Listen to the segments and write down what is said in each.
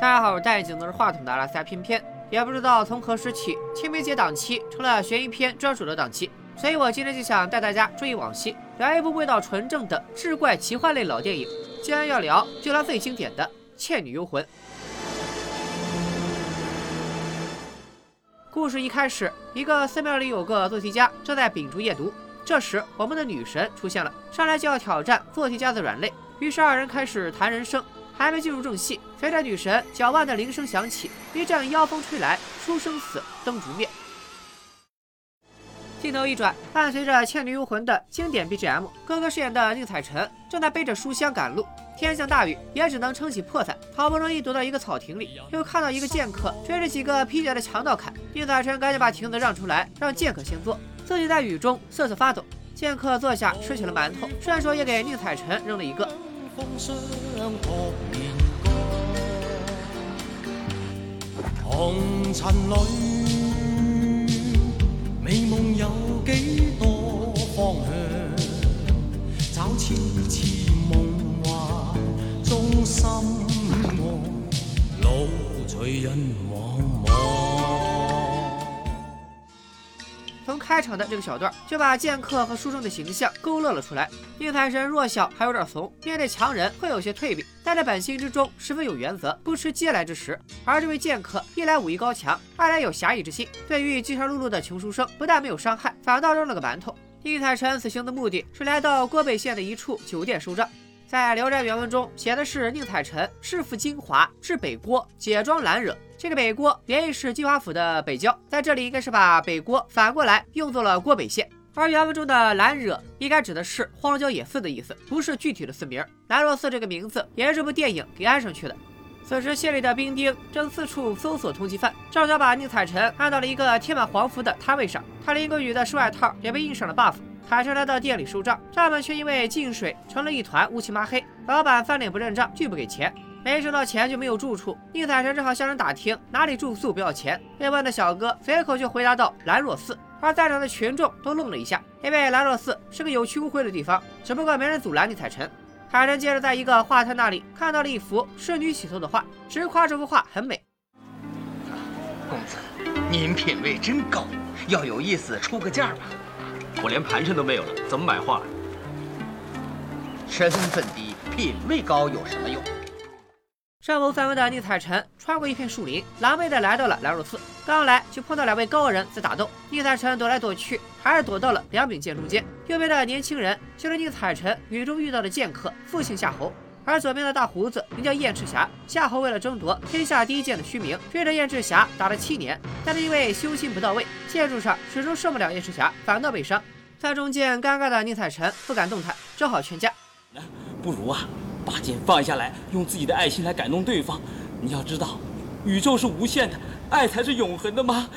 大家好，我是戴眼镜拿着话筒的阿拉斯加偏偏。也不知道从何时起，清明节档期成了悬疑片专属的档期，所以我今天就想带大家追忆往昔，聊一部味道纯正的志怪奇幻类老电影。既然要聊，就聊最经典的《倩女幽魂》。故事一开始，一个寺庙里有个做题家正在秉烛夜读，这时我们的女神出现了，上来就要挑战做题家的软肋。于是二人开始谈人生。还没进入正戏，随着女神脚腕的铃声响起，一阵妖风吹来，书生死，灯烛灭。镜头一转，伴随着《倩女幽魂》的经典 BGM，哥哥饰演的宁采臣正在背着书箱赶路。天降大雨，也只能撑起破伞。好不容易躲到一个草亭里，又看到一个剑客追着几个披甲的强盗砍。宁采臣赶紧把亭子让出来，让剑客先坐，自己在雨中瑟瑟发抖。剑客坐下吃起了馒头，顺手也给宁采臣扔了一个。红尘里美梦有几多方向？找痴痴梦幻中心爱，路随人开场的这个小段，就把剑客和书生的形象勾勒了出来。宁财神弱小，还有点怂，面对强人会有些退避，但在本心之中十分有原则，不吃嗟来之食。而这位剑客一来武艺高强，二来有侠义之心，对于饥肠辘辘的穷书生，不但没有伤害，反倒扔了个馒头。宁采臣此行的目的是来到郭北县的一处酒店收账。在《聊斋》原文中写的是宁采臣弑父金华，至北郭，解庄拦惹。这个北郭原意是金华府的北郊，在这里应该是把北郭反过来用作了郭北县，而原文中的兰惹应该指的是荒郊野寺的意思，不是具体的寺名。兰若寺这个名字也是这部电影给安上去的。此时县里的兵丁正四处搜索通缉犯，正巧把宁采臣按到了一个贴满黄符的摊位上，他淋过雨的湿外套也被印上了 buff。采臣来到店里收账，账本却因为进水成了一团乌漆麻黑，老板翻脸不认账，拒不给钱。没挣到钱就没有住处，宁采臣只好向人打听哪里住宿不要钱。被问的小哥随口就回答道：“兰若寺。”而在场的群众都愣了一下，因为兰若寺是个有去无回的地方，只不过没人阻拦宁采臣。海神接着在一个画摊那里看到了一幅仕女洗头的画，直夸这幅画很美。公子，您品味真高，要有意思出个价吧。我连盘缠都没有了，怎么买画？身份低，品味高有什么用？身无分文的宁采臣穿过一片树林，狼狈地来到了兰若寺。刚来就碰到两位高人在打斗，宁采臣躲来躲去，还是躲到了两柄剑中间。右边的年轻人就是宁采臣雨中遇到的剑客，父亲夏侯；而左边的大胡子名叫燕赤霞。夏侯为了争夺天下第一剑的虚名，追着燕赤霞打了七年，但是因为修心不到位，剑术上始终胜不了燕赤霞，反倒被伤。在中间尴尬的宁采臣不敢动弹，只好劝架。不如啊。把剑放下来，用自己的爱心来感动对方。你要知道，宇宙是无限的，爱才是永恒的吗？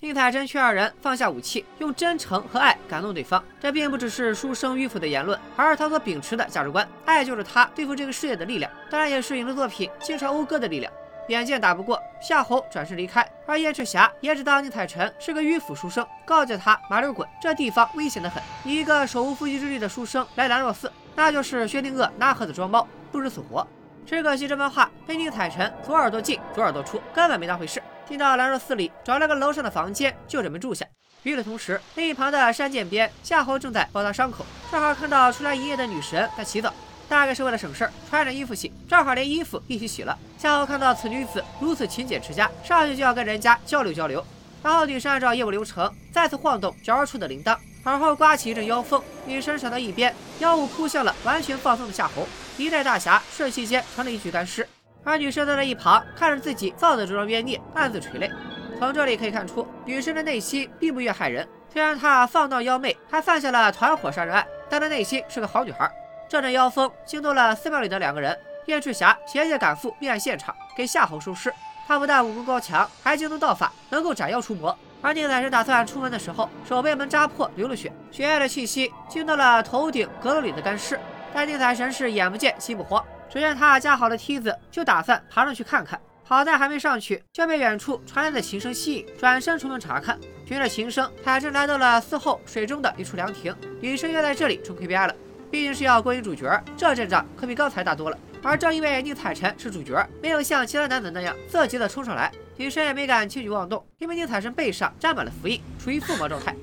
宁采臣劝二人放下武器，用真诚和爱感动对方。这并不只是书生迂腐的言论，而是他所秉持的价值观。爱就是他对付这个世界的力量，当然也是影视作品经常讴歌的力量。眼见打不过夏侯，转身离开。而燕赤霞也知道宁采臣是个迂腐书生，告诫他麻溜滚，这地方危险的很。一个手无缚鸡之力的书生来兰若寺。那就是薛定谔拿盒子装包，不知死活。只可惜这番话被宁采臣左耳朵进左耳朵出，根本没当回事。进到兰若寺里，找了个楼上的房间，就准备住下。与此同时，另一旁的山涧边，夏侯正在包扎伤口，正好看到出来一夜的女神在洗澡，大概是为了省事儿，穿着衣服洗，正好连衣服一起洗了。夏侯看到此女子如此勤俭持家，上去就要跟人家交流交流。然后女神按照业务流程，再次晃动脚而处的铃铛。而后刮起一阵妖风，女神闪到一边，妖物扑向了完全放松的夏侯，一代大侠瞬息间成了一具干尸。而女生在那一旁看着自己造的这桩冤孽，暗自垂泪。从这里可以看出，女生的内心并不愿害人。虽然她放荡妖媚，还犯下了团伙杀人案，但她内心是个好女孩。这阵妖风惊动了寺庙里的两个人，燕赤霞携剑赶赴命案现场，给夏侯收尸。他不但武功高强，还精通道法，能够斩妖除魔。而宁采臣打算出门的时候，手被门扎破，流了血，血液的气息惊到了头顶阁楼里的干尸。但宁采臣是眼不见心不慌，只见他架好了梯子，就打算爬上去看看。好在还没上去，就被远处传来的琴声吸引，转身出门查看。循着琴声，海神来到了寺后水中的一处凉亭。女生约在这里冲 KPI 了，毕竟是要勾引主角，这阵仗可比刚才大多了。而正因为宁采臣是主角，没有像其他男子那样色急的冲上来，女神也没敢轻举妄动，因为宁采臣背上沾满了符印，处于附魔状态。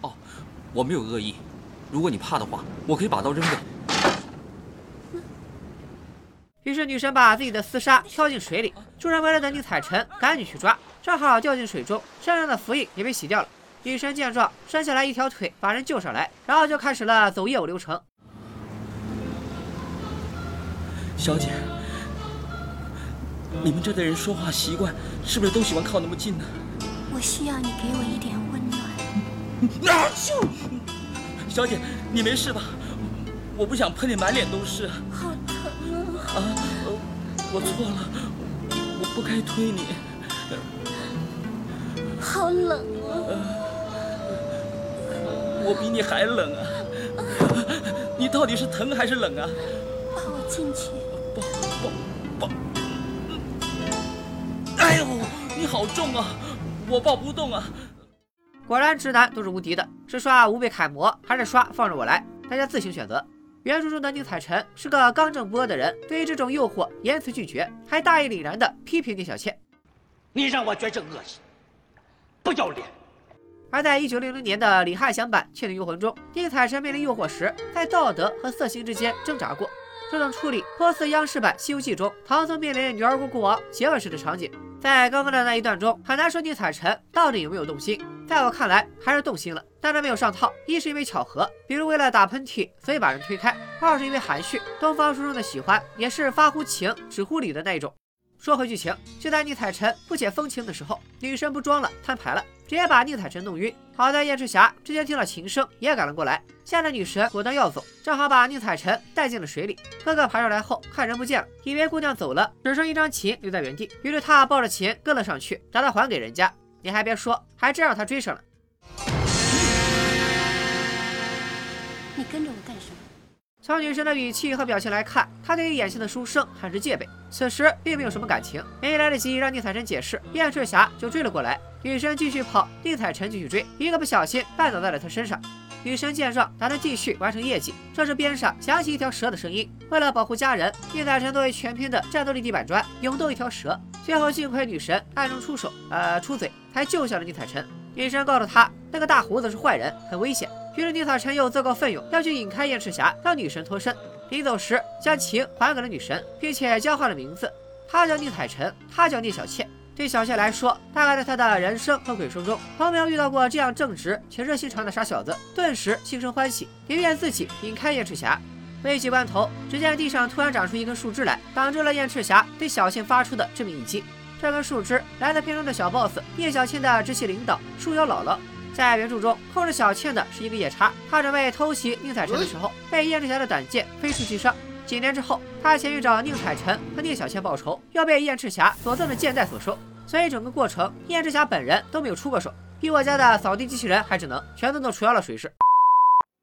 哦，我没有恶意，如果你怕的话，我可以把刀扔掉。于是女神把自己的丝纱跳进水里，众人围了的宁采臣赶紧去抓，正好掉进水中，身上的符印也被洗掉了。女神见状，伸下来一条腿把人救上来，然后就开始了走业务流程。小姐，你们这的人说话习惯是不是都喜欢靠那么近呢？我需要你给我一点温暖。啊！就，小姐，你没事吧？我不想喷你满脸都是。好疼啊！啊，我错了，我不该推你。好冷啊！我比你还冷啊！你到底是疼还是冷啊？抱我进去。抱抱抱！你好重啊！我抱不动啊！果然，直男都是无敌的，是刷无被楷模，还是刷放着我来？大家自行选择。原著中的宁采臣是个刚正不阿的人，对于这种诱惑严词拒绝，还大义凛然地批评宁小倩：“你让我觉着恶心，不要脸。”而在一九六零年的李翰祥版《倩女幽魂》中，宁采臣面临诱惑时，在道德和色心之间挣扎过。这种处理颇似央视版《西游记》中唐僧面临女儿国国王邪恶时的场景。在刚刚的那一段中，很难说宁采臣到底有没有动心。在我看来，还是动心了，但他没有上套。一是因为巧合，比如为了打喷嚏，所以把人推开；二是因为含蓄，东方书中的喜欢也是发乎情，止乎礼的那一种。说回剧情，就在宁采臣不解风情的时候，女神不装了，摊牌了，直接把宁采臣弄晕。好在燕赤霞之前听了琴声，也赶了过来。吓得女神果断要走，正好把宁采臣带进了水里。哥哥爬上来后，看人不见了，以为姑娘走了，只剩一张琴留在原地。于是他抱着琴跟了上去，找她还给人家。你还别说，还真让他追上了。你跟着我干什么？从女神的语气和表情来看，她对于眼前的书生很是戒备。此时并没有什么感情，没来得及让宁采臣解释，燕赤霞就追了过来。女神继续跑，宁采臣继续追，一个不小心绊倒在了他身上。女神见状，打算继续完成业绩。这时边上响起一条蛇的声音。为了保护家人，宁采臣作为全片的战斗力地板砖，勇斗一条蛇。最后幸亏女神暗中出手，呃，出嘴，才救下了宁采臣。女神告诉他，那个大胡子是坏人，很危险。于是宁采臣又自告奋勇要去引开燕赤霞，让女神脱身。临走时，将琴还给了女神，并且交换了名字。他叫宁采臣，她叫聂小倩。对小倩来说，大概在她的人生和鬼生中，从没有遇到过这样正直且热心肠的傻小子，顿时心生欢喜，宁愿自己引开燕赤霞。危急关头，只见地上突然长出一根树枝来，挡住了燕赤霞对小倩发出的致命一击。这根树枝来自片中的小 boss 聂小倩的直系领导树妖姥姥。在原著中，控制小倩的是一个夜叉。他准备偷袭宁采臣的时候，被燕赤霞的短剑飞出击伤。几年之后，他前去找宁采臣和宁小倩报仇，又被燕赤霞所赠的剑带所收。所以整个过程，燕赤霞本人都没有出过手，比我家的扫地机器人还智能，全都弄除妖了水势。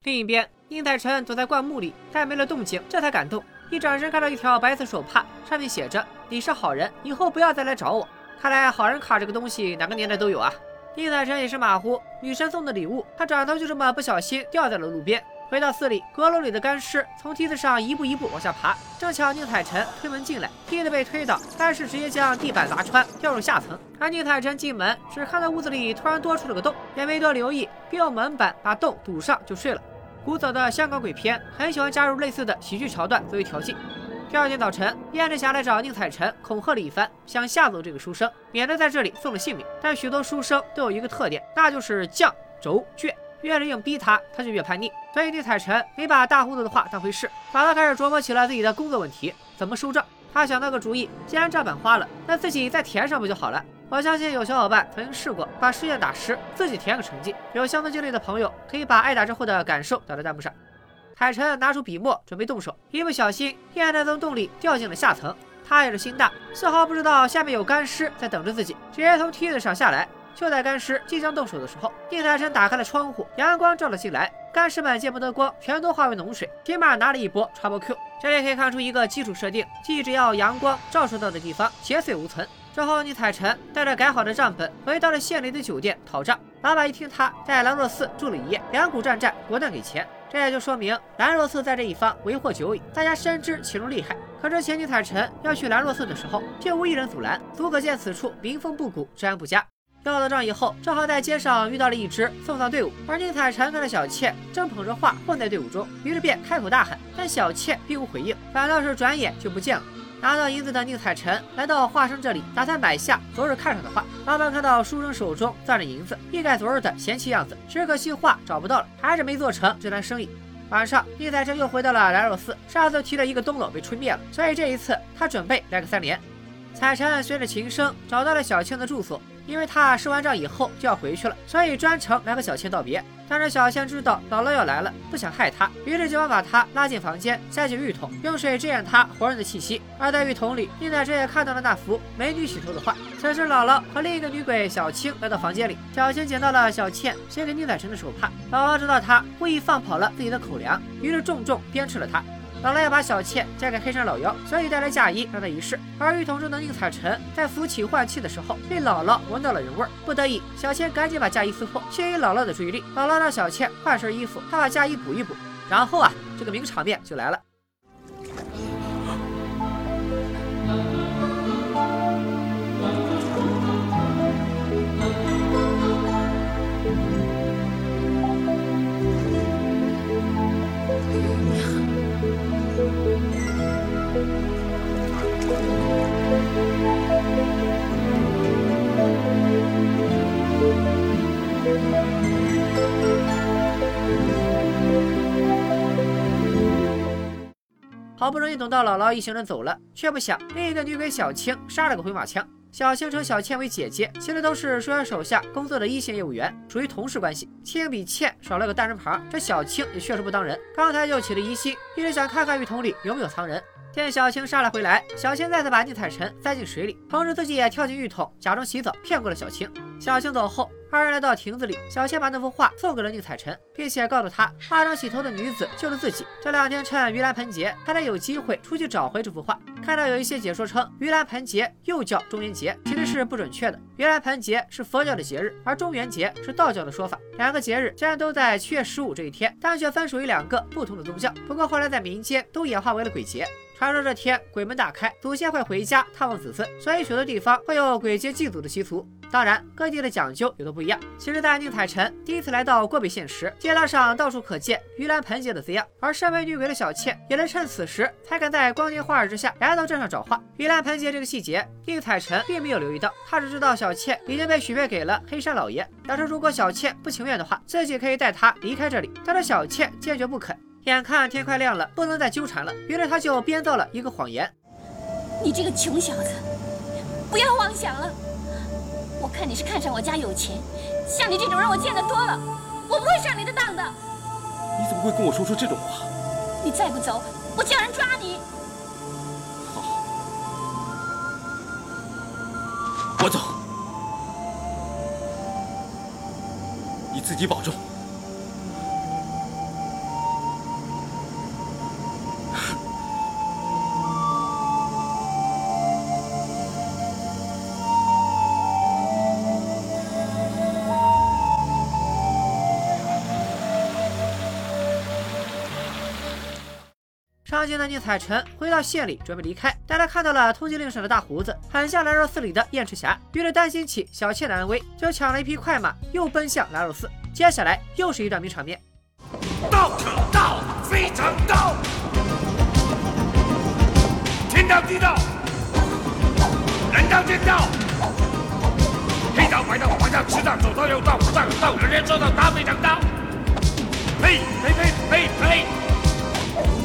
另一边，宁采臣躲在灌木里，但没了动静，这才感动。一转身看到一条白色手帕，上面写着：“你是好人，以后不要再来找我。”看来好人卡这个东西，哪个年代都有啊。宁采臣也是马虎，女神送的礼物，他转头就这么不小心掉在了路边。回到寺里，阁楼里的干尸从梯子上一步一步往下爬，正巧宁采臣推门进来，梯子被推倒，干尸直接将地板砸穿，掉入下层。而宁采臣进门，只看到屋子里突然多出了个洞，也没多留意，便用门板把洞堵上就睡了。古早的香港鬼片很喜欢加入类似的喜剧桥段作为调剂。第二天早晨，燕赤霞来找宁采臣，恐吓了一番，想吓走这个书生，免得在这里送了性命。但许多书生都有一个特点，那就是犟、轴、倔，越是硬逼他，他就越叛逆。所以宁采臣没把大胡子的话当回事，反倒开始琢磨起了自己的工作问题，怎么收账。他想到个主意，既然账本花了，那自己再填上不就好了？我相信有小伙伴曾经试过把试卷打湿，自己填个成绩。有相同经历的朋友，可以把挨打之后的感受打在弹幕上。海晨拿出笔墨，准备动手，一不小心，燕在从洞里掉进了下层。他也是心大，丝毫不知道下面有干尸在等着自己，直接从梯子上下来。就在干尸即将动手的时候，宁采臣打开了窗户，阳光照了进来，干尸们见不得光，全都化为脓水，起码拿了一波 trouble Q。这里可以看出一个基础设定，即只要阳光照射到的地方，劫匪无存。之后，宁采臣带着改好的账本回到了县里的酒店讨账。老板一听他在兰若寺住了一夜，两股战战，果断给钱。这也就说明兰若寺在这一方为祸久矣，大家深知其中厉害。可是前宁采臣要去兰若寺的时候，却无一人阻拦，足可见此处民风不古，治安不佳。要了账以后，正好在街上遇到了一支送葬队伍，而宁采臣看到小妾正捧着画混在队伍中，于是便开口大喊，但小妾并无回应，反倒是转眼就不见了。拿到银子的宁采臣来到画生这里，打算买下昨日看上的画。老板看到书生手中攥着银子，一改昨日的嫌弃样子，只可惜画找不到了，还是没做成这单生意。晚上，宁采臣又回到了兰若寺，上次提了一个灯笼被吹灭了，所以这一次他准备来个三连。采臣随着琴声找到了小倩的住所。因为他赊完账以后就要回去了，所以专程来和小倩道别。但是小倩知道姥姥要来了，不想害她，于是就忙把她拉进房间，塞进浴桶，用水遮掩她活人的气息。而在浴桶里，宁采臣也看到了那幅美女洗头的画。此时，姥姥和另一个女鬼小青来到房间里，小青捡到了小倩写给宁采臣的手帕。姥姥知道她故意放跑了自己的口粮，于是重重鞭笞了她。姥姥要把小妾嫁给黑山老妖，所以带来嫁衣让她一试。而浴桶中的宁采臣在扶起换气的时候，被姥姥闻到了人味儿，不得已，小倩赶紧把嫁衣撕破，吸引姥姥的注意力。姥姥让小倩换身衣服，她把嫁衣补一补，然后啊，这个名场面就来了。好不容易等到姥姥一行人走了，却不想另一个女鬼小青杀了个回马枪。小青称小倩为姐姐，其实都是书生手下工作的一线业务员，属于同事关系。青比倩少了个单人旁，这小青也确实不当人。刚才就起了疑心，一直想看看浴桶里有没有藏人。见小青杀了回来，小青再次把宁采臣塞进水里，同时自己也跳进浴桶，假装洗澡，骗过了小青。小青走后，二人来到亭子里，小倩把那幅画送给了宁采臣，并且告诉他，画上洗头的女子就是自己。这两天趁盂兰盆节，他才有机会出去找回这幅画。看到有一些解说称，盂兰盆节又叫中元节，其实是不准确的。盂兰盆节是佛教的节日，而中元节是道教的说法。两个节日虽然都在七月十五这一天，但却分属于两个不同的宗教。不过后来在民间都演化为了鬼节。传说这天鬼门大开，祖先会回家探望子孙，所以许多地方会有鬼节祭祖的习俗。当然，各地的讲究也都不一样。其实，在宁采臣第一次来到郭北县时，街道上到处可见盂兰盆节的字样，而身为女鬼的小倩也是趁此时才敢在光天化日之下来到镇上找画。盂兰盆节这个细节，宁采臣并没有留意到，他只知道小倩已经被许配给了黑山老爷，表示如果小倩不情愿的话，自己可以带她离开这里。但是小倩坚决不肯。眼看天快亮了，不能再纠缠了，于是他就编造了一个谎言：“你这个穷小子，不要妄想了。我看你是看上我家有钱，像你这种人我见得多了，我不会上你的当的。你怎么会跟我说出这种话？你再不走，我叫人抓你。好，我走，你自己保重。”的宁采臣回到县里，准备离开，但他看到了通缉令上的大胡子，很像兰若寺里的燕赤霞，于是担心起小妾的安危，就抢了一匹快马，又奔向兰若寺。接下来又是一段名场面。道可道，非常道；天道地道，人道天道。黑道白道黄道赤道左道右道五道右道，人人说道他非常道。呸呸呸呸呸！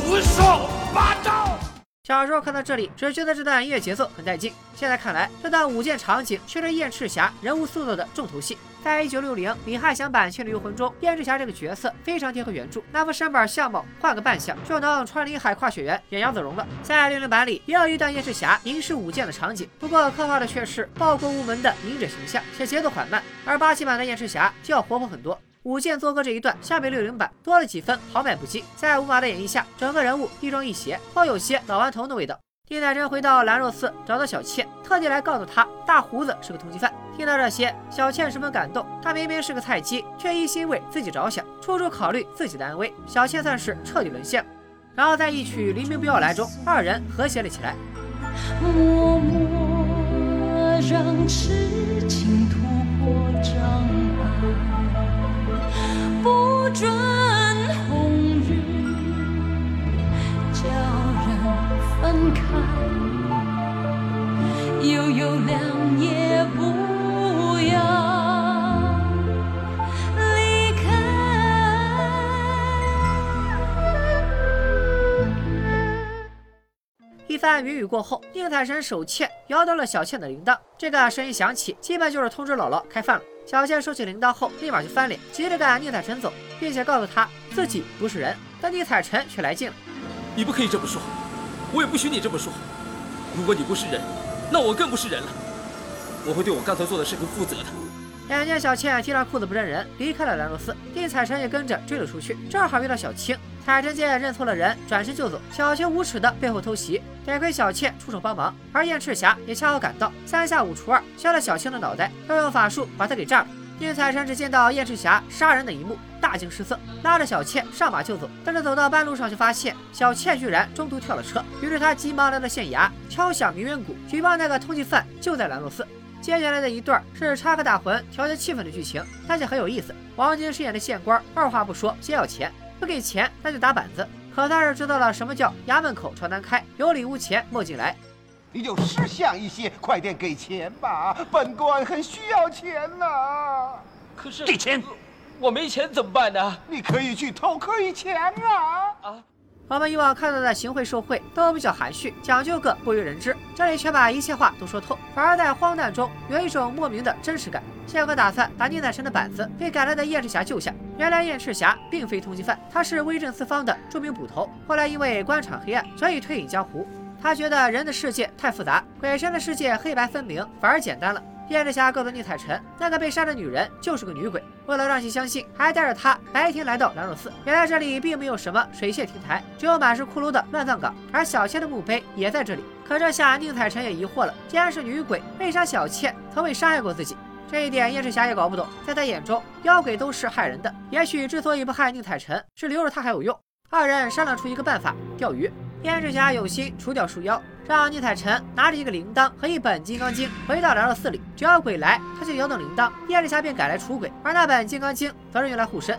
胡说八道！小时候看到这里，只觉得这段音乐节奏很带劲。现在看来，这段舞剑场景却是燕赤霞人物塑造的重头戏。在一九六零李翰祥版《倩女幽魂》中，燕赤霞这个角色非常贴合原著，那副身板相貌换个扮相就能穿林海、跨雪原、演杨子荣了。在六零版里也有一段燕赤霞吟诗舞剑的场景，不过刻画的却是报国无门的隐者形象，且节奏缓慢。而八七版的燕赤霞就要活泼很多。舞剑作歌这一段相比六零版多了几分豪迈不羁，在吴马的演绎下，整个人物亦庄亦邪，颇有些老顽童的味道。丁乃真回到兰若寺找到小倩，特地来告诉他大胡子是个通缉犯。听到这些，小倩十分感动。他明明是个菜鸡，却一心为自己着想，处处考虑自己的安危。小倩算是彻底沦陷。然后在一曲《黎明不要来》中，二人和谐了起来。默默让痴情突破转红日叫人分开悠悠凉夜不要离开一番云雨过后，宁采臣手欠摇到了小倩的铃铛，这个声音响起，基本就是通知姥姥开饭了。小倩收起铃铛后，立马就翻脸，急着赶宁采臣走，并且告诉他自己不是人。但宁采臣却来劲了：“你不可以这么说，我也不许你这么说。如果你不是人，那我更不是人了。我会对我刚才做的事情负责的。”眼见小倩提上裤子不认人，离开了兰若寺，宁采臣也跟着追了出去，正好遇到小青。采臣见认错了人，转身就走。小青无耻的背后偷袭，得亏小倩出手帮忙，而燕赤霞也恰好赶到，三下五除二削了小青的脑袋，又用法术把她给炸了。宁采臣只见到燕赤霞杀人的一幕，大惊失色，拉着小倩上马就走。但是走到半路上，就发现小倩居然中途跳了车，于是他急忙来到县衙，敲响鸣冤鼓，举报那个通缉犯就在兰若寺。接下来的一段是插科打诨、调节气氛的剧情，但是很有意思。王晶饰演的县官，二话不说先要钱。不给钱，那就打板子。可他是知道了什么叫衙门口朝南开，有礼无钱莫进来。你就识相一些，快点给钱吧，本官很需要钱呐。可是给钱，我没钱怎么办呢？你可以去偷可以钱啊！啊！我们以往看到的行贿受贿都比较含蓄，讲究个不为人知，这里却把一切话都说透，反而在荒诞中有一种莫名的真实感。谢哥打算把宁采臣的板子被赶来的燕赤霞救下。原来燕赤霞并非通缉犯，他是威震四方的著名捕头，后来因为官场黑暗，所以退隐江湖。他觉得人的世界太复杂，鬼神的世界黑白分明，反而简单了。燕赤霞告诉宁采臣，那个被杀的女人就是个女鬼。为了让其相信，还带着她白天来到兰若寺。原来这里并没有什么水榭亭台，只有满是骷髅的乱葬岗，而小倩的墓碑也在这里。可这下宁采臣也疑惑了：既然是女鬼，为啥小倩从未伤害过自己？这一点燕赤霞也搞不懂。在他眼中，妖鬼都是害人的。也许之所以不害宁采臣，是留着他还有用。二人商量出一个办法：钓鱼。燕赤霞有心除掉树妖。让宁采臣拿着一个铃铛和一本《金刚经》回到兰若寺里，只要鬼来，他就摇动铃铛，夜里下便赶来除鬼，而那本《金刚经》则是用来护身。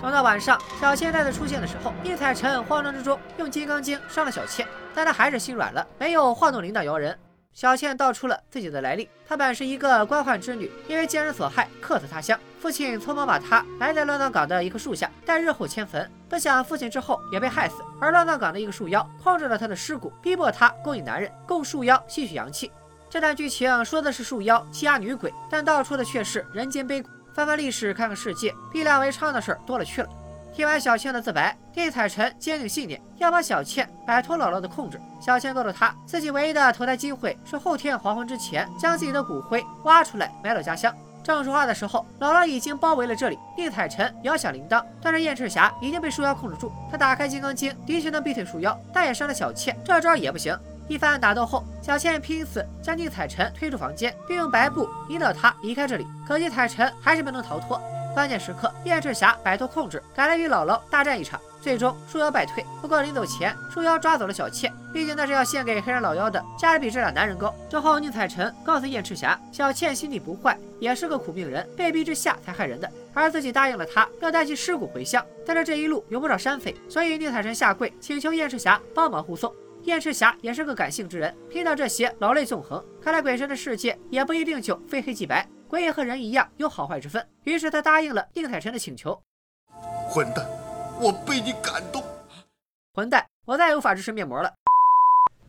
等到晚上，小倩再次出现的时候，宁采臣慌张之中用《金刚经》伤了小倩，但他还是心软了，没有晃动铃铛摇人。小倩道出了自己的来历，她本是一个官宦之女，因为奸人所害，客死他乡。父亲匆忙把她埋在乱葬岗的一棵树下，待日后迁坟。不想父亲之后也被害死，而乱葬岗的一个树妖控制了他的尸骨，逼迫他勾引男人，供树妖吸取阳气。这段剧情说的是树妖欺压女鬼，但道出的却是人间悲苦。翻翻历史，看看世界，逼良为娼的事儿多了去了。听完小倩的自白，宁采臣坚定信念，要把小倩摆脱姥姥的控制。小倩告诉他，自己唯一的投胎机会是后天黄昏之前将自己的骨灰挖出来埋到家乡。正说话的时候，姥姥已经包围了这里。宁采臣摇响铃铛，但是燕赤霞已经被树妖控制住。他打开金刚经，的确能逼退树妖，但也伤了小倩，这招也不行。一番打斗后，小倩拼死将宁采臣推出房间，并用白布引导他离开这里。可宁采臣还是没能逃脱。关键时刻，燕赤霞摆脱控制，赶来与姥姥大战一场，最终树妖败退。不过临走前，树妖抓走了小倩，毕竟那是要献给黑山老妖的，价值比这俩男人高。之后，宁采臣告诉燕赤霞，小倩心地不坏，也是个苦命人，被逼之下才害人的，而自己答应了他，要带其尸骨回乡。但是这一路有不少山匪，所以宁采臣下跪请求燕赤霞帮忙护送。燕赤霞也是个感性之人，听到这些老泪纵横。看来鬼神的世界也不一定就非黑即白。鬼也和人一样有好坏之分，于是他答应了宁采臣的请求。混蛋，我被你感动。混蛋，我再无法支持面膜了。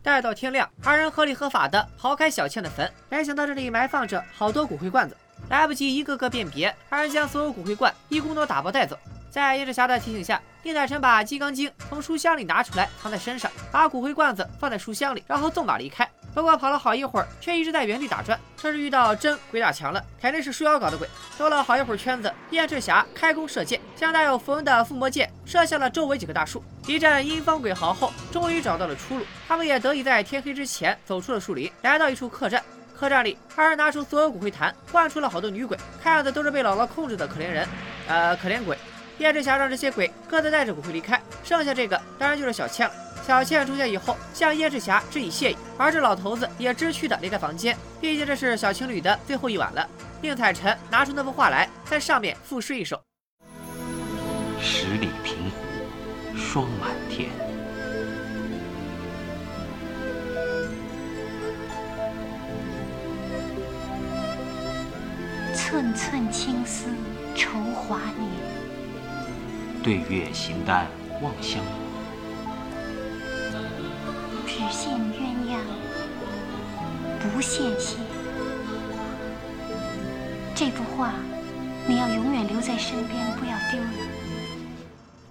待到天亮，二人合理合法的刨开小倩的坟，没想到这里埋放着好多骨灰罐子，来不及一个个辨别，二人将所有骨灰罐一共都打包带走。在燕赤霞的提醒下，宁采臣把《金刚经》从书箱里拿出来，藏在身上，把骨灰罐子放在书箱里，然后纵马离开。不过跑了好一会儿，却一直在原地打转。这是遇到真鬼打墙了，肯定是树妖搞的鬼。兜了好一会儿圈子，燕赤霞开弓射箭，将带有符文的附魔箭射向了周围几棵大树。一阵阴风鬼嚎后，终于找到了出路。他们也得以在天黑之前走出了树林，来到一处客栈。客栈里，二人拿出所有骨灰坛，唤出了好多女鬼，看样子都是被姥姥控制的可怜人，呃，可怜鬼。叶志霞让这些鬼各自带着骨灰离开，剩下这个当然就是小倩了。小倩出现以后，向叶志霞致以谢意，而这老头子也知趣的离开房间，毕竟这是小情侣的最后一晚了。宁采臣拿出那幅画来，在上面赋诗一首：十里平湖，霜满天。寸寸青丝愁华年，对月形单望乡晚。只羡鸳鸯不羡仙。这幅画你要永远留在身边，不要丢了。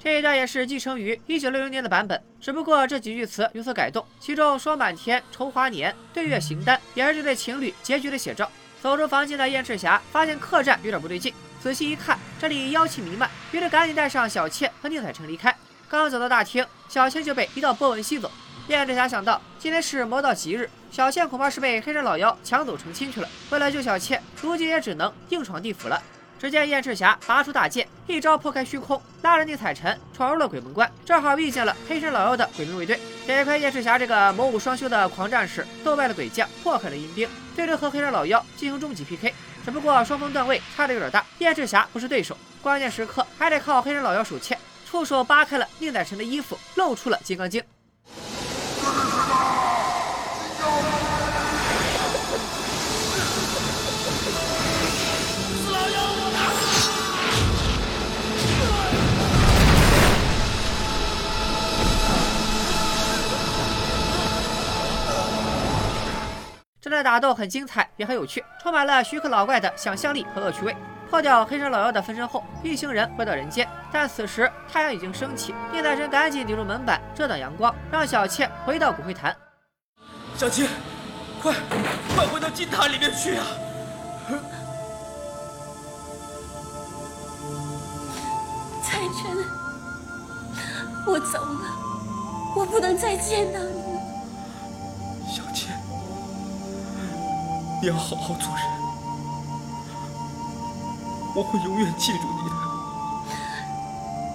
这一段也是继承于一九六零年的版本，只不过这几句词有所改动，其中“霜满天，愁华年，对月形单”也是这对情侣结局的写照。走出房间的燕赤霞发现客栈有点不对劲，仔细一看，这里妖气弥漫，于是赶紧带上小倩和宁采臣离开。刚走到大厅，小倩就被一道波纹吸走。燕赤霞想到今天是魔道吉日，小倩恐怕是被黑山老妖抢走成亲去了。为了救小倩，如今也只能硬闯地府了。只见燕赤霞拔出大剑，一招破开虚空，拉着宁采臣闯入了鬼门关，正好遇见了黑山老妖的鬼兵卫队。得亏燕赤霞这个魔武双修的狂战士斗败了鬼将，破开了阴兵，最终和黑山老妖进行终极 PK。只不过双方段位差的有点大，燕赤霞不是对手，关键时刻还得靠黑人老妖手欠，触手扒开了宁采臣的衣服，露出了金刚经。这段打斗很精彩，也很有趣，充满了徐克老怪的想象力和恶趣味。破掉黑山老妖的分身后，一行人回到人间，但此时太阳已经升起。宁采臣赶紧顶住门板遮挡阳光，让小倩回到骨灰坛。小七，快快回到金塔里面去啊！采臣，我走了，我不能再见到你你要好好做人，我会永远记住你的。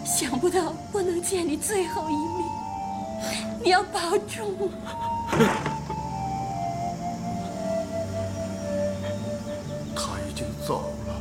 想不到我能见你最后一面，你要保重。他已经走了。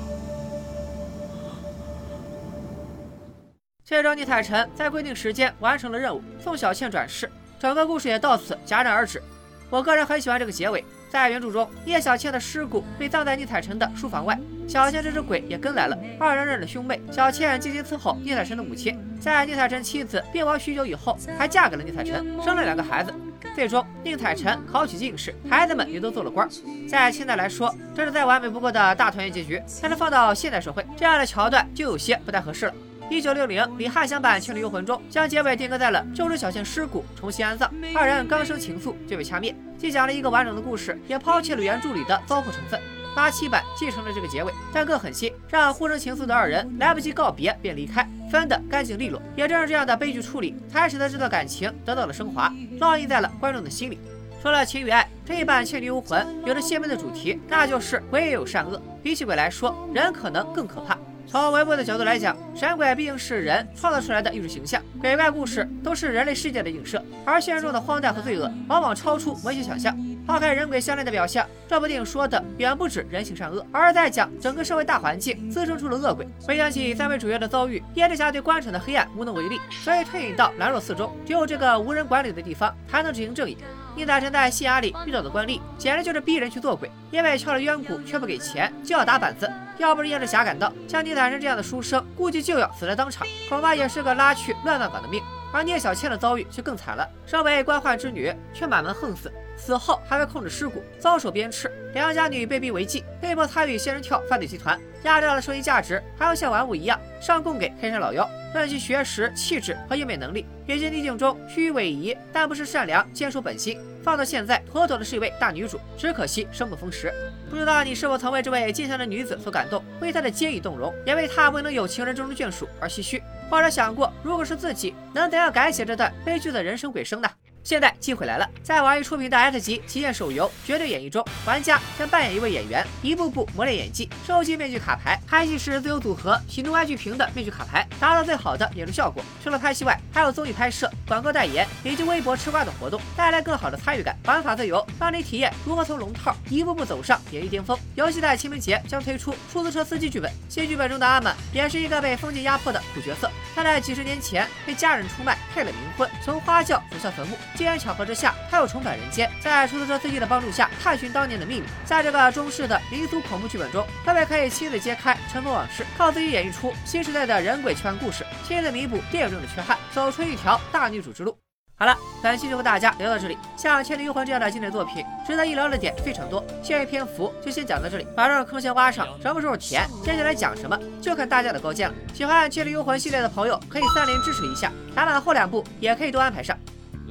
最终，宁采臣在规定时间完成了任务，送小倩转世，整个故事也到此戛然而止。我个人很喜欢这个结尾。在原著中，叶小倩的尸骨被葬在宁采臣的书房外，小倩这只鬼也跟来了，二人认了兄妹。小倩进行伺候宁采臣的母亲，在宁采臣妻子病亡许久以后，还嫁给了宁采臣，生了两个孩子。最终，宁采臣考取进士，孩子们也都做了官。在现在来说，这是再完美不过的大团圆结局。但是放到现代社会，这样的桥段就有些不太合适了。一九六零李翰祥版《倩女幽魂》中，将结尾定格在了救出小倩尸骨，重新安葬，二人刚生情愫就被掐灭，既讲了一个完整的故事，也抛弃了原著里的糟粕成分。八七版继承了这个结尾，但更狠心，让互生情愫的二人来不及告别便离开，分得干净利落。也正是这样的悲剧处理，才使得这段感情得到了升华，烙印在了观众的心里。说了情与爱，这一版《倩女幽魂》有着鲜明的主题，那就是鬼也有善恶。比起鬼来说，人可能更可怕。从唯物的角度来讲，神鬼毕竟是人创造出来的艺术形象，鬼怪故事都是人类世界的映射，而现实中的荒诞和罪恶往往超出文学想象。抛开人鬼相恋的表象，这部电影说的远不止人性善恶，而是在讲整个社会大环境滋生出了恶鬼。回想起三位主角的遭遇，叶之霞对官场的黑暗无能为力，所以退隐到兰若寺中，只有这个无人管理的地方才能执行正义。宁采臣在县衙里遇到的官吏，简直就是逼人去做鬼，因为敲了冤鼓却不给钱，就要打板子。要不是叶志霞赶到，像宁采臣这样的书生，估计就要死在当场，恐怕也是个拉去乱葬岗的命。而聂小倩的遭遇却更惨了，身为官宦之女，却满门横死，死后还被控制尸骨，遭受鞭笞。良家女被逼为妓，被迫参与仙人跳犯罪集团，压榨了剩余价值，还要像玩物一样上供给黑山老妖。论其学识、气质和应变能力，也见逆境中虚与委蛇，但不失善良，坚守本心。放到现在，妥妥的是一位大女主。只可惜生不逢时。不知道你是否曾为这位坚强的女子所感动，为她的坚毅动容，也为她未能有情人终成眷属而唏嘘，或者想过，如果是自己，能怎样改写这段悲剧的人生鬼生呢？现在机会来了，在网易出品的 S 级旗舰手游《绝对演绎》中，玩家将扮演一位演员，一步步磨练演技，收集面具卡牌，拍戏时自由组合喜怒哀惧屏的面具卡牌，达到最好的演出效果。除了拍戏外，还有综艺拍摄、广告代言以及微博吃瓜等活动，带来更好的参与感。玩法自由，让你体验如何从龙套一步步走上演艺巅峰。游戏在清明节将推出出租车司机剧本，新剧本中的阿满也是一个被封建压迫的苦角色。他在几十年前被家人出卖，配了冥婚，从花轿走向坟墓。机缘巧合之下，他又重返人间，在出租车司机的帮助下探寻当年的秘密。在这个中式的民族恐怖剧本中，特别可以亲自揭开尘封往事，靠自己演绎出新时代的人鬼奇幻故事，亲自弥补电影中的缺憾，走出一条大女主之路。好了，本期就和大家聊到这里。像《倩女幽魂》这样的经典作品，值得一聊的点非常多。限于篇幅，就先讲到这里。把这个坑先挖上，什么时候填，接下来讲什么，就看大家的高见了。喜欢《倩女幽魂》系列的朋友，可以三连支持一下。打满后两部，也可以都安排上。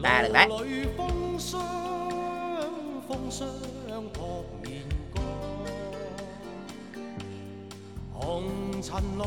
拜了个拜。红尘里。